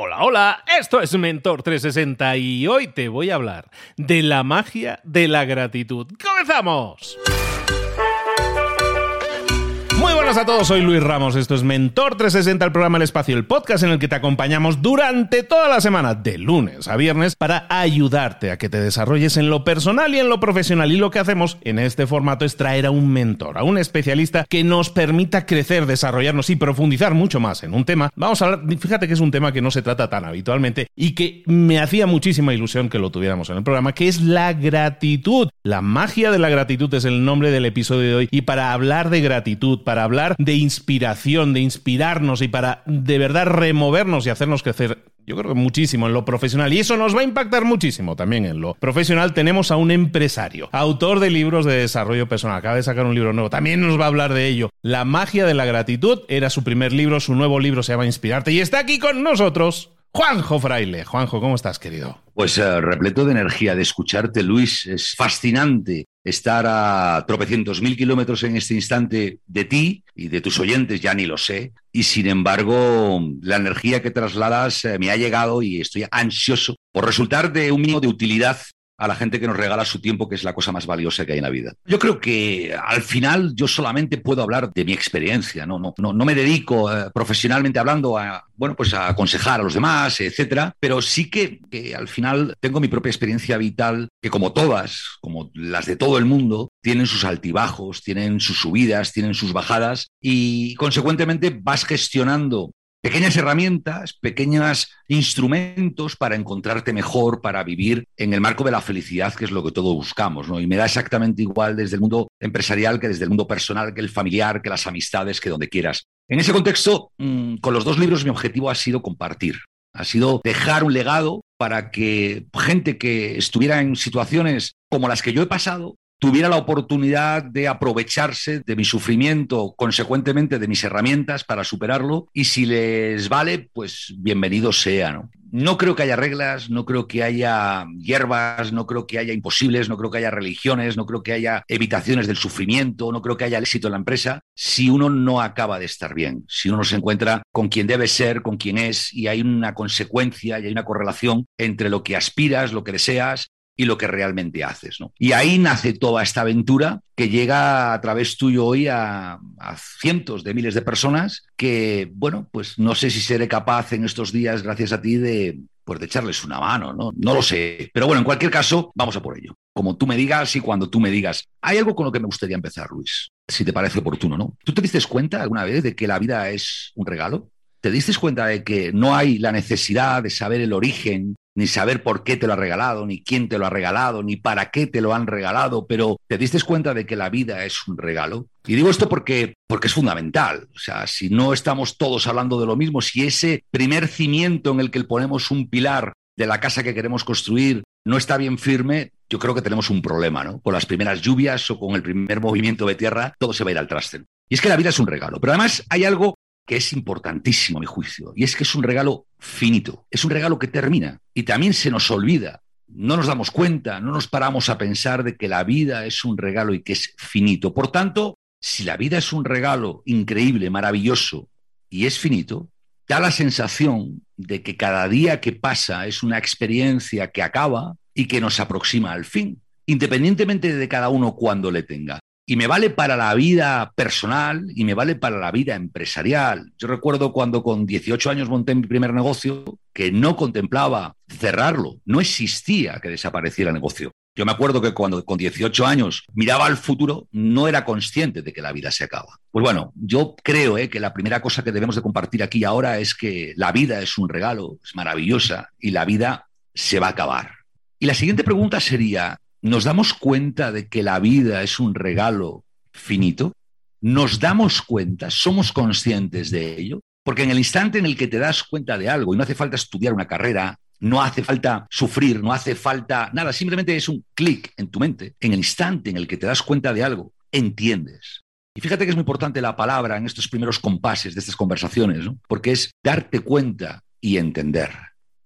Hola, hola, esto es Mentor 360 y hoy te voy a hablar de la magia de la gratitud. ¡Comenzamos! Buenas a todos, soy Luis Ramos, esto es Mentor 360, el programa El Espacio, el podcast en el que te acompañamos durante toda la semana, de lunes a viernes, para ayudarte a que te desarrolles en lo personal y en lo profesional. Y lo que hacemos en este formato es traer a un mentor, a un especialista que nos permita crecer, desarrollarnos y profundizar mucho más en un tema. Vamos a hablar, fíjate que es un tema que no se trata tan habitualmente y que me hacía muchísima ilusión que lo tuviéramos en el programa, que es la gratitud. La magia de la gratitud es el nombre del episodio de hoy. Y para hablar de gratitud, para hablar de inspiración, de inspirarnos y para de verdad removernos y hacernos crecer yo creo que muchísimo en lo profesional y eso nos va a impactar muchísimo también en lo profesional. Tenemos a un empresario, autor de libros de desarrollo personal, acaba de sacar un libro nuevo, también nos va a hablar de ello. La magia de la gratitud era su primer libro, su nuevo libro se llama Inspirarte y está aquí con nosotros. Juanjo Fraile. Juanjo, ¿cómo estás, querido? Pues uh, repleto de energía de escucharte, Luis. Es fascinante estar a tropecientos mil kilómetros en este instante de ti y de tus oyentes, ya ni lo sé. Y sin embargo, la energía que trasladas uh, me ha llegado y estoy ansioso por resultar de un mínimo de utilidad a la gente que nos regala su tiempo, que es la cosa más valiosa que hay en la vida. Yo creo que al final yo solamente puedo hablar de mi experiencia, no, no, no, no me dedico eh, profesionalmente hablando a, bueno, pues a aconsejar a los demás, etcétera, pero sí que, que al final tengo mi propia experiencia vital, que como todas, como las de todo el mundo, tienen sus altibajos, tienen sus subidas, tienen sus bajadas y consecuentemente vas gestionando pequeñas herramientas, pequeños instrumentos para encontrarte mejor, para vivir en el marco de la felicidad, que es lo que todos buscamos, ¿no? Y me da exactamente igual desde el mundo empresarial que desde el mundo personal, que el familiar, que las amistades, que donde quieras. En ese contexto, mm, con los dos libros mi objetivo ha sido compartir, ha sido dejar un legado para que gente que estuviera en situaciones como las que yo he pasado tuviera la oportunidad de aprovecharse de mi sufrimiento, consecuentemente de mis herramientas para superarlo, y si les vale, pues bienvenido sea, ¿no? No creo que haya reglas, no creo que haya hierbas, no creo que haya imposibles, no creo que haya religiones, no creo que haya evitaciones del sufrimiento, no creo que haya éxito en la empresa si uno no acaba de estar bien, si uno no se encuentra con quien debe ser, con quien es, y hay una consecuencia y hay una correlación entre lo que aspiras, lo que deseas y lo que realmente haces. ¿no? Y ahí nace toda esta aventura que llega a través tuyo hoy a, cientos de miles de personas que, bueno, pues no sé si seré capaz en estos días, gracias a ti, de, pues de echarles una mano, ¿no? No lo sé. Pero bueno, en cualquier caso, vamos a por ello. Como tú me digas y cuando tú me digas. Hay algo con lo que me gustaría empezar, Luis, si te parece oportuno, ¿no? ¿Tú te diste cuenta alguna vez de que la vida es un regalo? ¿Te diste cuenta de que no hay la necesidad de saber el origen ni saber por qué te lo ha regalado, ni quién te lo ha regalado, ni para qué te lo han regalado, pero te diste cuenta de que la vida es un regalo. Y digo esto porque, porque es fundamental. O sea, si no estamos todos hablando de lo mismo, si ese primer cimiento en el que ponemos un pilar de la casa que queremos construir no está bien firme, yo creo que tenemos un problema, ¿no? Con las primeras lluvias o con el primer movimiento de tierra, todo se va a ir al traste. Y es que la vida es un regalo. Pero además hay algo que es importantísimo mi juicio, y es que es un regalo finito, es un regalo que termina y también se nos olvida, no nos damos cuenta, no nos paramos a pensar de que la vida es un regalo y que es finito. Por tanto, si la vida es un regalo increíble, maravilloso y es finito, da la sensación de que cada día que pasa es una experiencia que acaba y que nos aproxima al fin, independientemente de cada uno cuando le tenga. Y me vale para la vida personal y me vale para la vida empresarial. Yo recuerdo cuando con 18 años monté mi primer negocio que no contemplaba cerrarlo, no existía que desapareciera el negocio. Yo me acuerdo que cuando con 18 años miraba al futuro, no era consciente de que la vida se acaba. Pues bueno, yo creo eh, que la primera cosa que debemos de compartir aquí ahora es que la vida es un regalo, es maravillosa y la vida se va a acabar. Y la siguiente pregunta sería, ¿Nos damos cuenta de que la vida es un regalo finito? ¿Nos damos cuenta? ¿Somos conscientes de ello? Porque en el instante en el que te das cuenta de algo, y no hace falta estudiar una carrera, no hace falta sufrir, no hace falta nada, simplemente es un clic en tu mente. En el instante en el que te das cuenta de algo, entiendes. Y fíjate que es muy importante la palabra en estos primeros compases de estas conversaciones, ¿no? porque es darte cuenta y entender.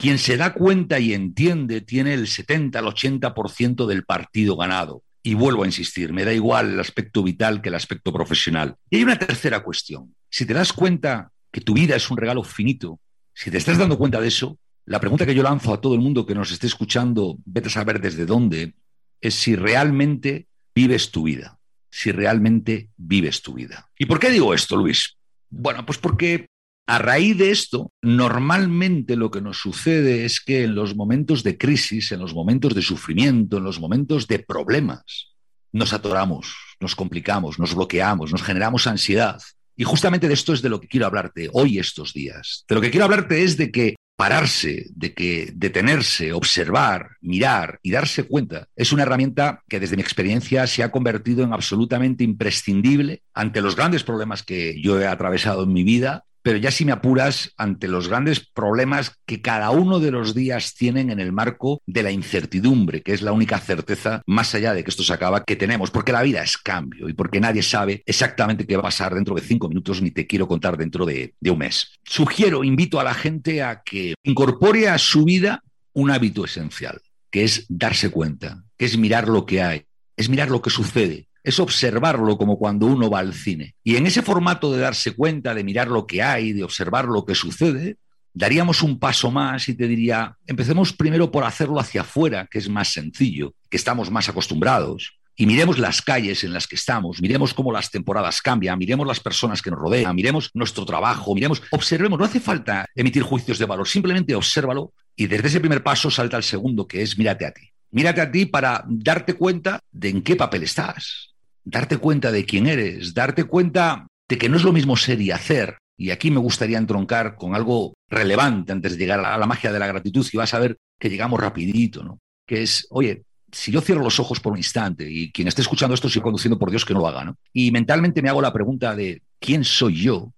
Quien se da cuenta y entiende tiene el 70 al 80% del partido ganado. Y vuelvo a insistir, me da igual el aspecto vital que el aspecto profesional. Y hay una tercera cuestión. Si te das cuenta que tu vida es un regalo finito Si te estás dando cuenta de eso, la pregunta que yo lanzo a todo el mundo que nos esté escuchando, vete a saber desde dónde, es si realmente vives tu vida, si realmente vives tu vida. ¿Y por qué digo esto, Luis? Bueno, pues porque a raíz de esto, normalmente lo que nos sucede es que en los momentos de crisis, en los momentos de sufrimiento, en los momentos de problemas, nos atoramos, nos complicamos, nos bloqueamos, nos generamos ansiedad. Y justamente de esto es de lo que quiero hablarte hoy estos días. De lo que quiero hablarte es de que pararse, de que detenerse, observar, mirar y darse cuenta es una herramienta que desde mi experiencia se ha convertido en absolutamente imprescindible ante los grandes problemas que yo he atravesado en mi vida pero ya si me apuras ante los grandes problemas que cada uno de los días tienen en el marco de la incertidumbre, que es la única certeza, más allá de que esto se acaba, que tenemos, porque la vida es cambio y porque nadie sabe exactamente qué va a pasar dentro de cinco minutos, ni te quiero contar dentro de, de un mes. Sugiero, invito a la gente a que incorpore a su vida un hábito esencial, que es darse cuenta, que es mirar lo que hay, es mirar lo que sucede, es observarlo como cuando uno va al cine. Y en ese formato de darse cuenta, de mirar lo que hay, de observar lo que sucede, daríamos un paso más y te diría, empecemos primero por hacerlo hacia afuera, que es más sencillo, que estamos más acostumbrados. Y miremos las calles en las que estamos, miremos cómo las temporadas cambian, miremos las personas que nos rodean, miremos nuestro trabajo, miremos, observemos, no hace falta emitir juicios de valor, simplemente obsérvalo y desde ese primer paso salta al segundo, que es mírate a ti. Mírate a ti para darte cuenta de en qué papel estás, darte cuenta de quién eres, darte cuenta de que no es lo mismo ser y hacer. Y aquí me gustaría entroncar con algo relevante antes de llegar a la magia de la gratitud y vas a ver que llegamos rapidito, ¿no? Que es, oye, si yo cierro los ojos por un instante y quien esté escuchando esto sigue conduciendo por Dios que no lo haga, ¿no? Y mentalmente me hago la pregunta de ¿quién soy yo?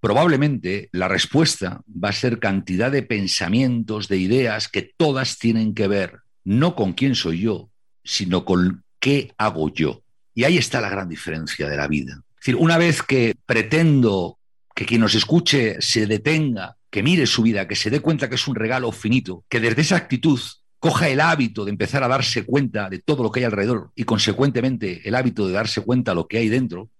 Probablemente la respuesta va a ser cantidad de pensamientos, de ideas que todas tienen que ver no con quién soy yo, sino con qué hago yo. Y ahí está la gran diferencia de la vida. Es decir, una vez que pretendo que quien nos escuche se detenga, que mire su vida, que se dé cuenta que es un regalo finito, que desde esa actitud coja el hábito de empezar a darse cuenta de todo lo que hay alrededor y consecuentemente el hábito de darse cuenta de lo que hay dentro,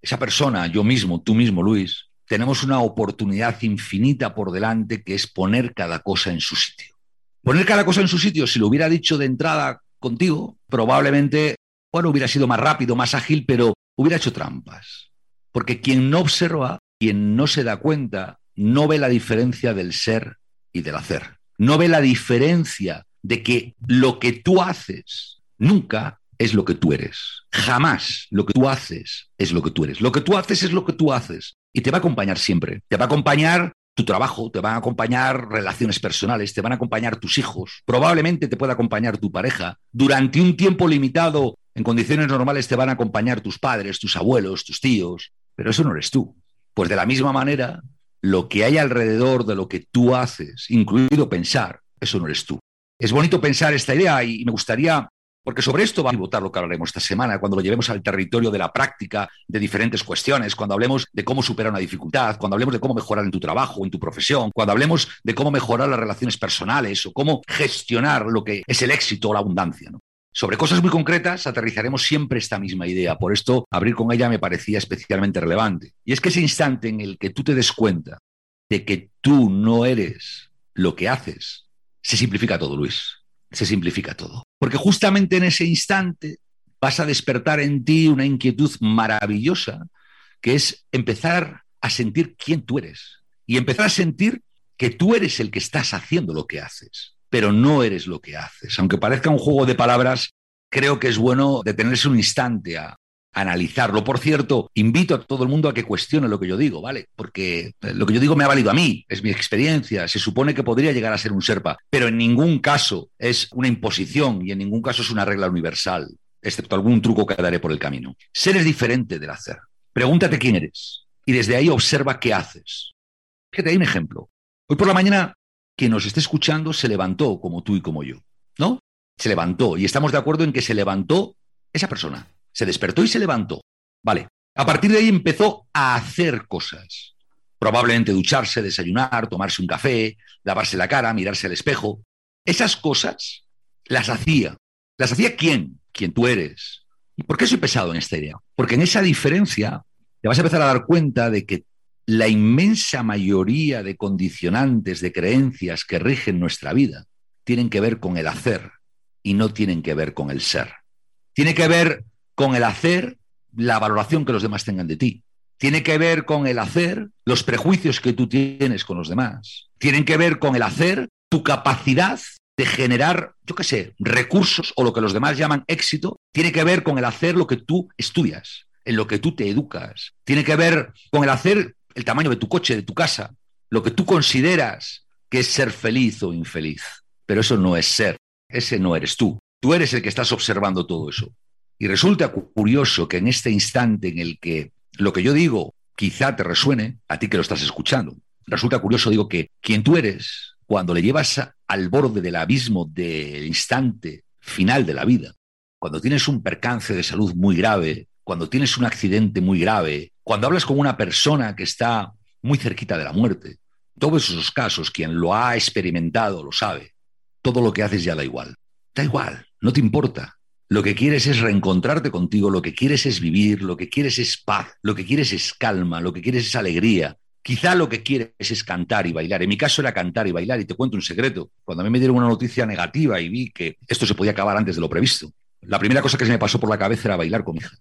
esa persona, yo mismo, tú mismo, Luis, tenemos una oportunidad infinita por delante que es poner cada cosa en su sitio. Poner cada cosa en su sitio, si lo hubiera dicho de entrada contigo, probablemente bueno, hubiera sido más rápido, más ágil, pero hubiera hecho trampas. Porque quien no observa, quien no se da cuenta, no ve la diferencia del ser y del hacer. No ve la diferencia de que lo que tú haces nunca es lo que tú eres. Jamás lo que tú haces es lo que tú eres. Lo que tú haces es lo que tú haces. Y te va a acompañar siempre. Te va a acompañar tu trabajo, te van a acompañar relaciones personales, te van a acompañar tus hijos, probablemente te pueda acompañar tu pareja. Durante un tiempo limitado, en condiciones normales, te van a acompañar tus padres, tus abuelos, tus tíos, pero eso no eres tú. Pues de la misma manera, lo que hay alrededor de lo que tú haces, incluido pensar, eso no eres tú. Es bonito pensar esta idea y me gustaría porque sobre esto va a votar lo que hablaremos esta semana, cuando lo llevemos al territorio de la práctica de diferentes cuestiones, cuando hablemos de cómo superar una dificultad, cuando hablemos de cómo mejorar en tu trabajo, en tu profesión, cuando hablemos de cómo mejorar las relaciones personales o cómo gestionar lo que es el éxito o la abundancia. Sobre cosas muy concretas aterrizaremos siempre esta misma idea. Por esto, abrir con ella me parecía especialmente relevante. Y es que ese instante en el que tú te des cuenta de que tú no eres lo que haces, se simplifica todo, Luis se simplifica todo. Porque justamente en ese instante vas a despertar en ti una inquietud maravillosa, que es empezar a sentir quién tú eres y empezar a sentir que tú eres el que estás haciendo lo que haces, pero no eres lo que haces. Aunque parezca un juego de palabras, creo que es bueno detenerse un instante a, analizarlo. Por cierto, invito a todo el mundo a que cuestione lo que yo digo, ¿vale? Porque eh, lo que yo digo me ha valido a mí, es mi experiencia, se supone que podría llegar a ser un Serpa, pero en ningún caso es una imposición y en ningún caso es una regla universal, excepto algún truco que daré por el camino. Ser es diferente del hacer. Pregúntate quién eres y desde ahí observa qué haces. Fíjate, hay un ejemplo. Hoy por la mañana, quien nos esté escuchando se levantó como tú y como yo, ¿no? Se levantó y estamos de acuerdo en que se levantó esa persona se despertó y se levantó. Vale. A partir de ahí empezó a hacer cosas. Probablemente ducharse, desayunar, tomarse un café, lavarse la cara, mirarse al espejo. Esas cosas las hacía. ¿Las hacía quién? Quien tú eres. ¿Y por qué soy pesado en esta idea? Porque en esa diferencia te vas a empezar a dar cuenta de que la inmensa mayoría de condicionantes, de creencias que rigen nuestra vida, tienen que ver con el hacer y no tienen que ver con el ser. Tiene que ver con el hacer la valoración que los demás tengan de ti. Tiene que ver con el hacer los prejuicios que tú tienes con los demás. Tienen que ver con el hacer tu capacidad de generar, yo qué sé, recursos o lo que los demás llaman éxito. Tiene que ver con el hacer lo que tú estudias, en lo que tú te educas. Tiene que ver con el hacer el tamaño de tu coche, de tu casa, lo que tú consideras que es ser feliz o infeliz. Pero eso no es ser, ese no eres tú. Tú eres el que estás observando todo eso. Y resulta curioso que en este instante en el que lo que yo digo quizá te resuene, a ti que lo estás escuchando, resulta curioso, digo, que quien tú eres, cuando le llevas al borde del abismo del instante final de la vida, cuando tienes un percance de salud muy grave, cuando tienes un accidente muy grave, cuando hablas con una persona que está muy cerquita de la muerte, todos esos casos, quien lo ha experimentado lo sabe, todo lo que haces ya da igual. Da igual, no te importa. Lo que quieres es reencontrarte contigo, lo que quieres es vivir, lo que quieres es paz, lo que quieres es calma, lo que quieres es alegría. Quizá lo que quieres es cantar y bailar. En mi caso era cantar y bailar y te cuento un secreto. Cuando a mí me dieron una noticia negativa y vi que esto se podía acabar antes de lo previsto, la primera cosa que se me pasó por la cabeza era bailar con hijas.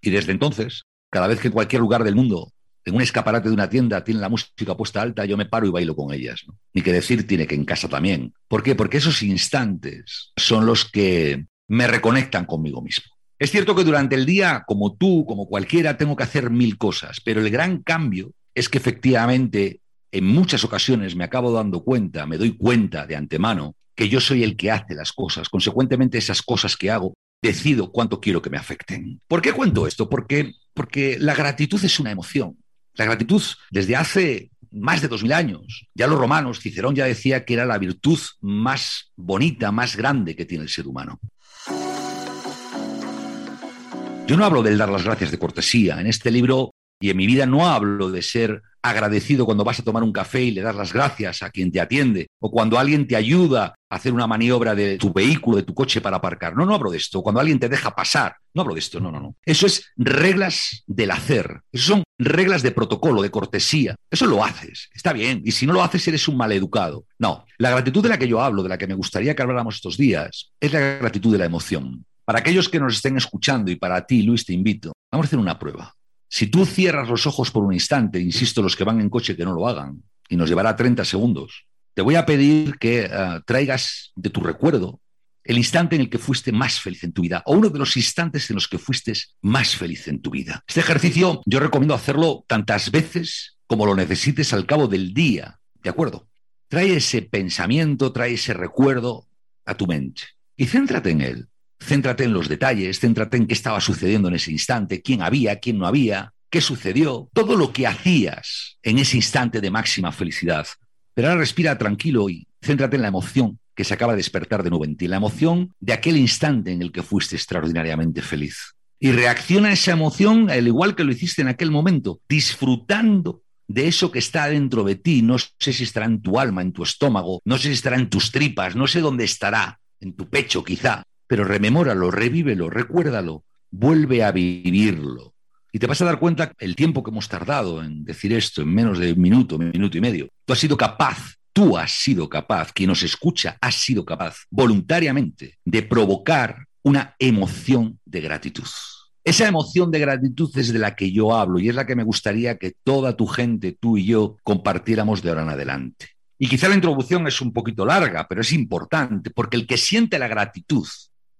Y desde entonces, cada vez que en cualquier lugar del mundo, en un escaparate de una tienda, tiene la música puesta alta, yo me paro y bailo con ellas. Ni que decir tiene que en casa también. ¿Por qué? Porque esos instantes son los que me reconectan conmigo mismo. Es cierto que durante el día, como tú, como cualquiera, tengo que hacer mil cosas, pero el gran cambio es que efectivamente en muchas ocasiones me acabo dando cuenta, me doy cuenta de antemano que yo soy el que hace las cosas. Consecuentemente, esas cosas que hago, decido cuánto quiero que me afecten. ¿Por qué cuento esto? Porque, porque la gratitud es una emoción. La gratitud desde hace más de dos mil años, ya los romanos, Cicerón ya decía que era la virtud más bonita, más grande que tiene el ser humano. Yo no hablo del dar las gracias de cortesía. En este libro y en mi vida no hablo de ser agradecido cuando vas a tomar un café y le das las gracias a quien te atiende, o cuando alguien te ayuda a hacer una maniobra de tu vehículo, de tu coche para aparcar. No, no hablo de esto. Cuando alguien te deja pasar, no hablo de esto. No, no, no. Eso es reglas del hacer. Eso son reglas de protocolo, de cortesía. Eso lo haces. Está bien. Y si no lo haces, eres un maleducado. No. La gratitud de la que yo hablo, de la que me gustaría que habláramos estos días, es la gratitud de la emoción. Para aquellos que nos estén escuchando y para ti, Luis, te invito, vamos a hacer una prueba. Si tú cierras los ojos por un instante, insisto, los que van en coche que no lo hagan, y nos llevará 30 segundos, te voy a pedir que eh, traigas de tu recuerdo el instante en el que fuiste más feliz en tu vida o uno de los instantes en los que fuiste más feliz en tu vida. Este ejercicio yo recomiendo hacerlo tantas veces como lo necesites al cabo del día, ¿de acuerdo? Trae ese pensamiento, trae ese recuerdo a tu mente y céntrate en él. Céntrate en los detalles, céntrate en qué estaba sucediendo en ese instante, quién había, quién no había, qué sucedió, todo lo que hacías en ese instante de máxima felicidad. Pero ahora respira tranquilo y céntrate en la emoción que se acaba de despertar de nuevo en ti, la emoción de aquel instante en el que fuiste extraordinariamente feliz. Y reacciona a esa emoción al igual que lo hiciste en aquel momento, disfrutando de eso que está dentro de ti. No sé si estará en tu alma, en tu estómago, no sé si estará en tus tripas, no sé dónde estará, en tu pecho quizá, pero rememóralo, revívelo, recuérdalo, vuelve a vivirlo. Y te vas a dar cuenta el tiempo que hemos tardado en decir esto, en menos de un minuto, minuto y medio. Tú has sido capaz, tú has sido capaz, quien nos escucha ha sido capaz voluntariamente de provocar una emoción de gratitud. Esa emoción de gratitud es de la que yo hablo y es la que me gustaría que toda tu gente, tú y yo, compartiéramos de ahora en adelante. Y quizá la introducción es un poquito larga, pero es importante, porque el que siente la gratitud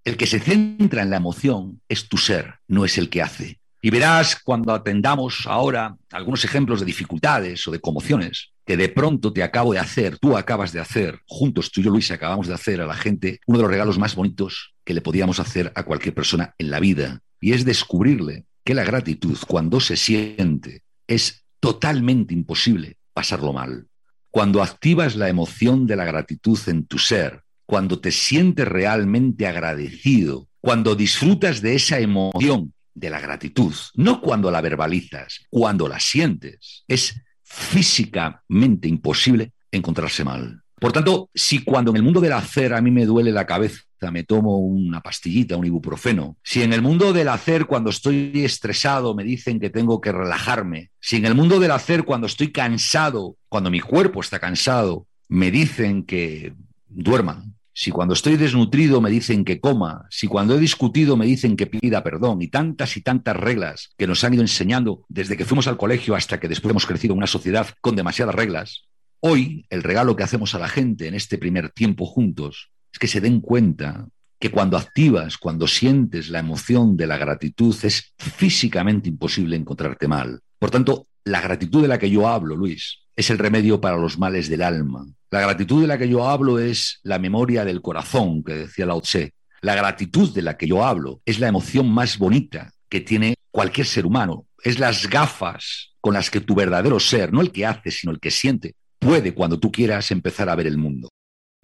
el que se centra en la emoción es tu ser, no es el que hace. Y verás cuando atendamos ahora algunos ejemplos de dificultades o de conmociones que de pronto te acabo de hacer, tú acabas de hacer, juntos tú y yo, Luis, acabamos de hacer a la gente uno de los regalos más bonitos que le podíamos hacer a cualquier persona en la vida. Y es descubrirle que la gratitud, cuando se siente, es totalmente imposible pasarlo mal. Cuando activas la emoción de la gratitud en tu ser, cuando te sientes realmente agradecido, cuando disfrutas de esa emoción de la gratitud, no cuando la verbalizas, cuando la sientes, es físicamente imposible encontrarse mal. Por tanto, si cuando en el mundo del hacer a mí me duele la cabeza me tomo una pastillita, un ibuprofeno. Si en el mundo del hacer, cuando estoy estresado, me dicen que tengo que relajarme. Si en el mundo del hacer, cuando estoy cansado, cuando mi cuerpo está cansado, me dicen que duerma. Si cuando estoy desnutrido me dicen que coma, si cuando he discutido me dicen que pida perdón, y tantas y tantas reglas que nos han ido enseñando desde que fuimos al colegio hasta que después hemos crecido en una sociedad con demasiadas reglas, hoy el regalo que hacemos a la gente en este primer tiempo juntos es que se den cuenta que cuando activas, cuando sientes la emoción de la gratitud, es físicamente imposible encontrarte mal. Por tanto, la gratitud de la que yo hablo, Luis, es el remedio para los males del alma. La gratitud de la que yo hablo es la memoria del corazón, que decía Lao Tse. La gratitud de la que yo hablo es la emoción más bonita que tiene cualquier ser humano. Es las gafas con las que tu verdadero ser, no el que hace, sino el que siente, puede cuando tú quieras empezar a ver el mundo.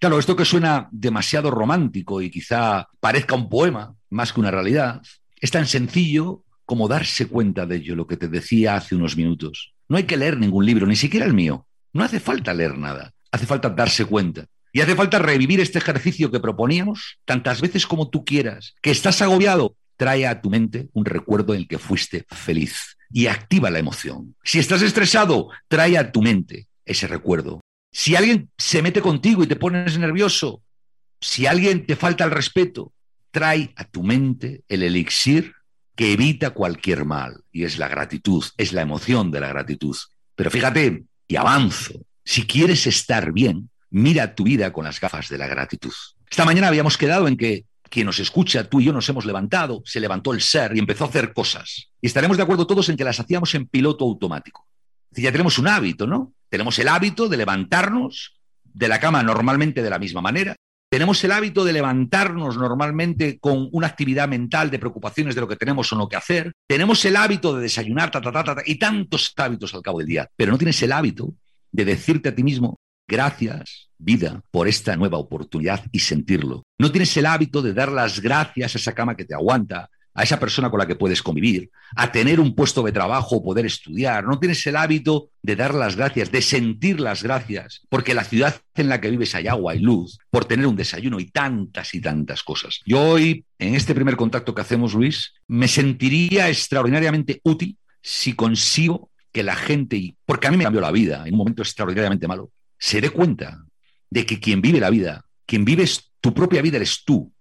Claro, esto que suena demasiado romántico y quizá parezca un poema más que una realidad, es tan sencillo como darse cuenta de ello, lo que te decía hace unos minutos. No hay que leer ningún libro, ni siquiera el mío. No hace falta leer nada, hace falta darse cuenta. Y hace falta revivir este ejercicio que proponíamos tantas veces como tú quieras. Que estás agobiado, trae a tu mente un recuerdo en el que fuiste feliz y activa la emoción. Si estás estresado, trae a tu mente ese recuerdo. Si alguien se mete contigo y te pones nervioso, si alguien te falta el respeto, trae a tu mente el elixir que evita cualquier mal, y es la gratitud, es la emoción de la gratitud. Pero fíjate, y avanzo, si quieres estar bien, mira tu vida con las gafas de la gratitud. Esta mañana habíamos quedado en que quien nos escucha, tú y yo nos hemos levantado, se levantó el ser y empezó a hacer cosas. Y estaremos de acuerdo todos en que las hacíamos en piloto automático. ya tenemos un hábito, ¿no? Tenemos el hábito de levantarnos de la cama normalmente de la misma manera, tenemos el hábito de levantarnos normalmente con una actividad mental de preocupaciones de lo que tenemos o no que hacer. Tenemos el hábito de desayunar, ta, ta, ta, ta, y tantos hábitos al cabo del día. Pero no tienes el hábito de decirte a ti mismo, gracias, vida, por esta nueva oportunidad y sentirlo. No tienes el hábito de dar las gracias a esa cama que te aguanta, a esa persona con la que puedes convivir, a tener un puesto de trabajo o poder estudiar. No tienes el hábito de dar las gracias, de sentir las gracias, porque la ciudad en la que vives hay agua y luz, por tener un desayuno y tantas y tantas cosas. Yo hoy, en este primer contacto que hacemos, Luis, me sentiría extraordinariamente útil si consigo que la gente, porque a mí me cambió la vida en un momento extraordinariamente malo, se dé cuenta de que quien vive la vida, quien vives tu propia vida eres tú,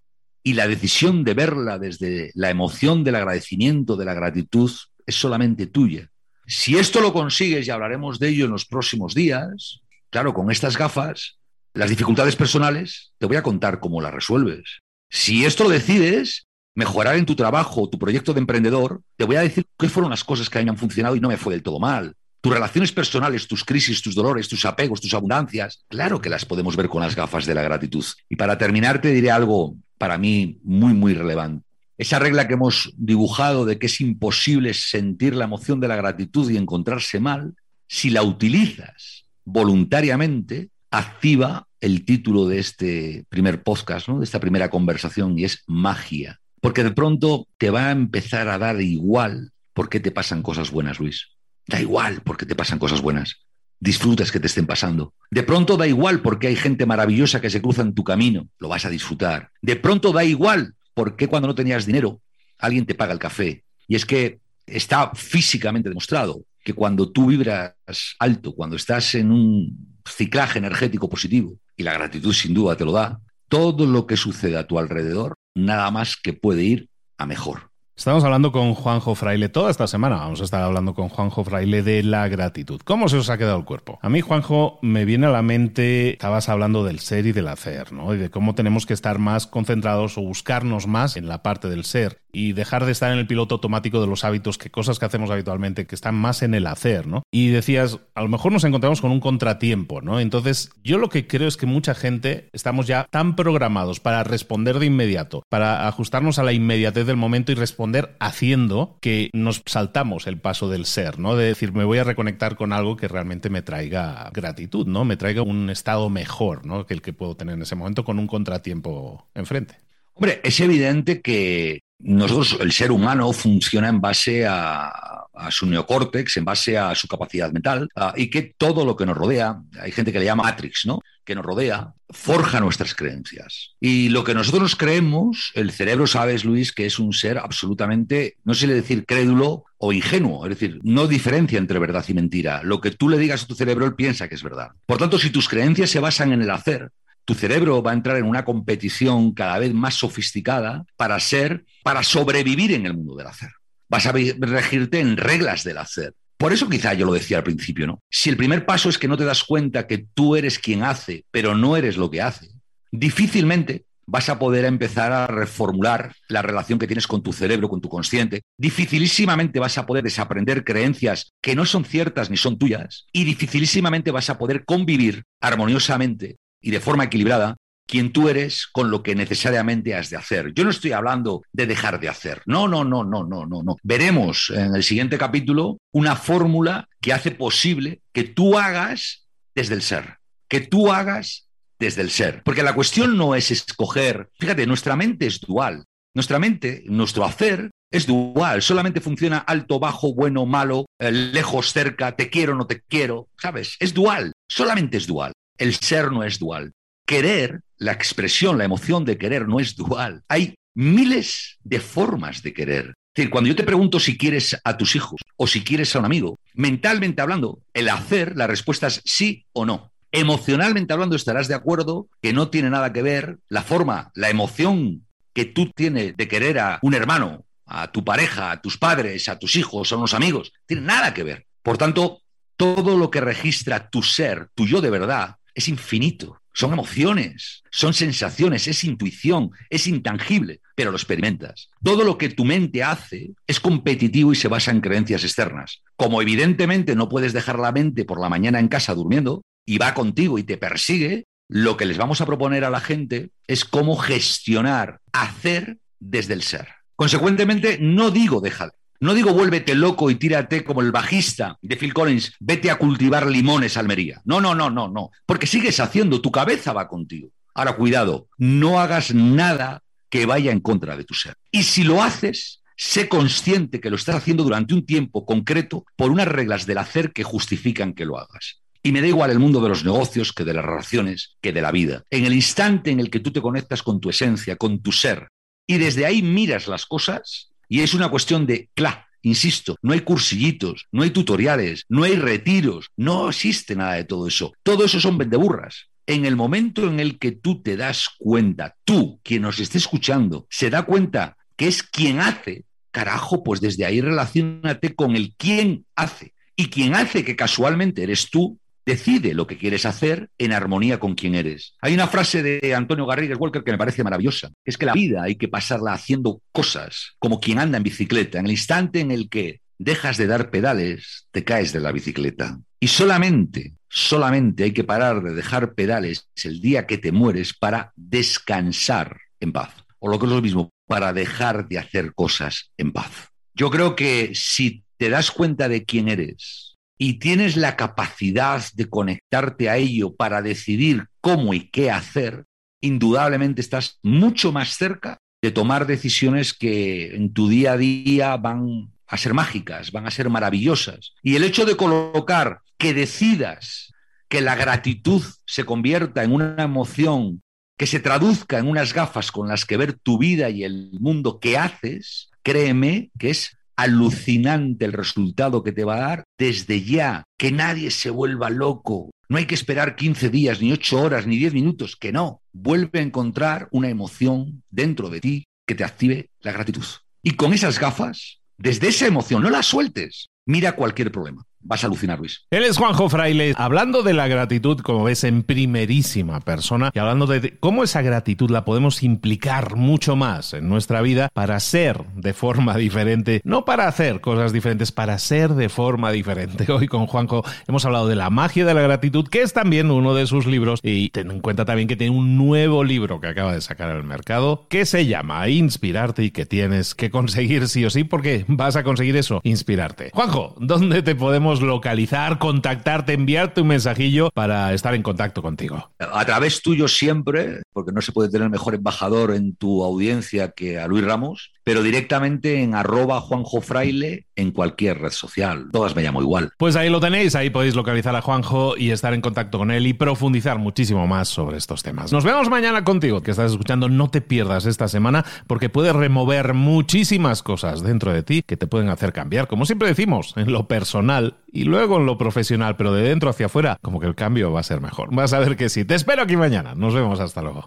y la decisión de verla desde la emoción del agradecimiento, de la gratitud, es solamente tuya. Si esto lo consigues, y hablaremos de ello en los próximos días, claro, con estas gafas, las dificultades personales, te voy a contar cómo las resuelves. Si esto lo decides, mejorar en tu trabajo, tu proyecto de emprendedor, te voy a decir qué fueron las cosas que a mí me han funcionado y no me fue del todo mal. Tus relaciones personales, tus crisis, tus dolores, tus apegos, tus abundancias, claro que las podemos ver con las gafas de la gratitud. Y para terminar te diré algo para mí muy, muy relevante. Esa regla que hemos dibujado de que es imposible sentir la emoción de la gratitud y encontrarse mal, si la utilizas voluntariamente, activa el título de este primer podcast, ¿no? de esta primera conversación, y es magia. Porque de pronto te va a empezar a dar igual por qué te pasan cosas buenas, Luis. Da igual por qué te pasan cosas buenas disfrutas que te estén pasando. De pronto da igual porque hay gente maravillosa que se cruza en tu camino, lo vas a disfrutar. De pronto da igual porque cuando no tenías dinero alguien te paga el café. Y es que está físicamente demostrado que cuando tú vibras alto, cuando estás en un ciclaje energético positivo, y la gratitud sin duda te lo da, todo lo que sucede a tu alrededor, nada más que puede ir a mejor. Estamos hablando con Juanjo Fraile toda esta semana. Vamos a estar hablando con Juanjo Fraile de la gratitud. ¿Cómo se os ha quedado el cuerpo? A mí, Juanjo, me viene a la mente, estabas hablando del ser y del hacer, ¿no? Y de cómo tenemos que estar más concentrados o buscarnos más en la parte del ser y dejar de estar en el piloto automático de los hábitos, que cosas que hacemos habitualmente, que están más en el hacer, ¿no? Y decías, a lo mejor nos encontramos con un contratiempo, ¿no? Entonces, yo lo que creo es que mucha gente estamos ya tan programados para responder de inmediato, para ajustarnos a la inmediatez del momento y responder haciendo que nos saltamos el paso del ser, ¿no? De decir, me voy a reconectar con algo que realmente me traiga gratitud, ¿no? Me traiga un estado mejor, ¿no? Que el que puedo tener en ese momento con un contratiempo enfrente. Hombre, es evidente que nosotros, el ser humano, funciona en base a, su neocórtex, en base a su capacidad mental, y que todo lo que nos rodea, hay gente que le llama Matrix, ¿no? que nos rodea, forja nuestras creencias. Y lo que nosotros creemos, el cerebro, sabes, Luis, que es un ser absolutamente, no sé decir crédulo o ingenuo, es decir, no diferencia entre verdad y mentira. Lo que tú le digas a tu cerebro, él piensa que es verdad. Por tanto, si tus creencias se basan en el hacer, tu cerebro va a entrar en una competición cada vez más sofisticada para ser, para sobrevivir en el mundo del hacer. Vas a regirte en reglas del hacer. Por eso quizá yo lo decía al principio, ¿no? Si el primer paso es que no te das cuenta que tú eres quien hace, pero no eres lo que hace, difícilmente vas a poder empezar a reformular la relación que tienes con tu cerebro, con tu consciente. Dificilísimamente vas a poder desaprender creencias que no son ciertas ni son tuyas y dificilísimamente vas a poder convivir armoniosamente y de forma equilibrada quien tú eres con lo que necesariamente has de hacer. Yo no estoy hablando de dejar de hacer. No, no, no, no, no, no, no. Veremos en el siguiente capítulo una fórmula que hace posible que tú hagas desde el ser, que tú hagas desde el ser. Porque la cuestión no es escoger, fíjate, nuestra mente es dual. Nuestra mente, nuestro hacer es dual, solamente funciona alto, bajo, bueno, malo, eh, lejos, cerca, te quiero, no te quiero, ¿sabes? Es dual, solamente es dual. El ser no es dual. Querer, la expresión, la emoción de querer no es dual. Hay miles de formas de querer. Es decir, cuando yo te pregunto si quieres a tus hijos o si quieres a un amigo, mentalmente hablando, el hacer, la respuesta es sí o no. Emocionalmente hablando, estarás de acuerdo que no tiene nada que ver la forma, la emoción que tú tienes de querer a un hermano, a tu pareja, a tus padres, a tus hijos, a unos amigos. Tiene nada que ver. Por tanto, todo lo que registra tu ser, tu yo de verdad, es infinito. Son emociones, son sensaciones, es intuición, es intangible, pero lo experimentas. Todo lo que tu mente hace es competitivo y se basa en creencias externas. Como evidentemente no puedes dejar la mente por la mañana en casa durmiendo y va contigo y te persigue, lo que les vamos a proponer a la gente es cómo gestionar, hacer desde el ser. Consecuentemente, no digo déjalo. No digo vuélvete loco y tírate como el bajista de Phil Collins, vete a cultivar limones, Almería. No, no, no, no, no. Porque sigues haciendo, tu cabeza va contigo. Ahora, cuidado, no hagas nada que vaya en contra de tu ser. Y si lo haces, sé consciente que lo estás haciendo durante un tiempo concreto por unas reglas del hacer que justifican que lo hagas. Y me da igual el mundo de los negocios que de las relaciones, que de la vida. En el instante en el que tú te conectas con tu esencia, con tu ser, y desde ahí miras las cosas, y es una cuestión de, claro, insisto, no hay cursillitos, no hay tutoriales, no hay retiros, no existe nada de todo eso. Todo eso son vendeburras. En el momento en el que tú te das cuenta, tú, quien nos esté escuchando, se da cuenta que es quien hace, carajo, pues desde ahí relacionate con el quien hace. Y quien hace, que casualmente eres tú, Decide lo que quieres hacer en armonía con quien eres. Hay una frase de Antonio Garrigues Walker que me parece maravillosa. Es que la vida hay que pasarla haciendo cosas como quien anda en bicicleta. En el instante en el que dejas de dar pedales, te caes de la bicicleta. Y solamente, solamente hay que parar de dejar pedales el día que te mueres para descansar en paz. O lo que es lo mismo, para dejar de hacer cosas en paz. Yo creo que si te das cuenta de quién eres, y tienes la capacidad de conectarte a ello para decidir cómo y qué hacer, indudablemente estás mucho más cerca de tomar decisiones que en tu día a día van a ser mágicas, van a ser maravillosas. Y el hecho de colocar que decidas que la gratitud se convierta en una emoción que se traduzca en unas gafas con las que ver tu vida y el mundo que haces, créeme que es alucinante el resultado que te va a dar desde ya. Que nadie se vuelva loco. No hay que esperar 15 días, ni 8 horas, ni 10 minutos. Que no. Vuelve a encontrar una emoción dentro de ti que te active la gratitud. Y con esas gafas, desde esa emoción, no la sueltes. Mira cualquier problema. Vas a alucinar, Luis. Él es Juanjo Fraile, hablando de la gratitud, como ves, en primerísima persona, y hablando de cómo esa gratitud la podemos implicar mucho más en nuestra vida para ser de forma diferente, no para hacer cosas diferentes, para ser de forma diferente. Hoy con Juanjo hemos hablado de la magia de la gratitud, que es también uno de sus libros, y ten en cuenta también que tiene un nuevo libro que acaba de sacar al mercado, que se llama Inspirarte y que tienes que conseguir sí o sí, porque vas a conseguir eso, inspirarte. Juanjo, ¿dónde te podemos localizar, contactarte, enviarte un mensajillo para estar en contacto contigo? A través tuyo siempre, porque no se puede tener mejor embajador en tu audiencia que a Luis Ramos, pero directamente en arroba Juanjo Fraile en cualquier red social. Todas me llamo igual. Pues ahí lo tenéis, ahí podéis localizar a Juanjo y estar en contacto con él y profundizar muchísimo más sobre estos temas. Nos vemos mañana contigo, que estás escuchando. No te pierdas esta semana porque puedes remover muchísimas cosas dentro de ti que te pueden hacer cambiar, como siempre decimos, en lo personal y luego en lo profesional, pero de dentro hacia afuera, como que el cambio va a ser mejor. Vas a ver que sí. Te espero aquí mañana. Nos vemos hasta luego.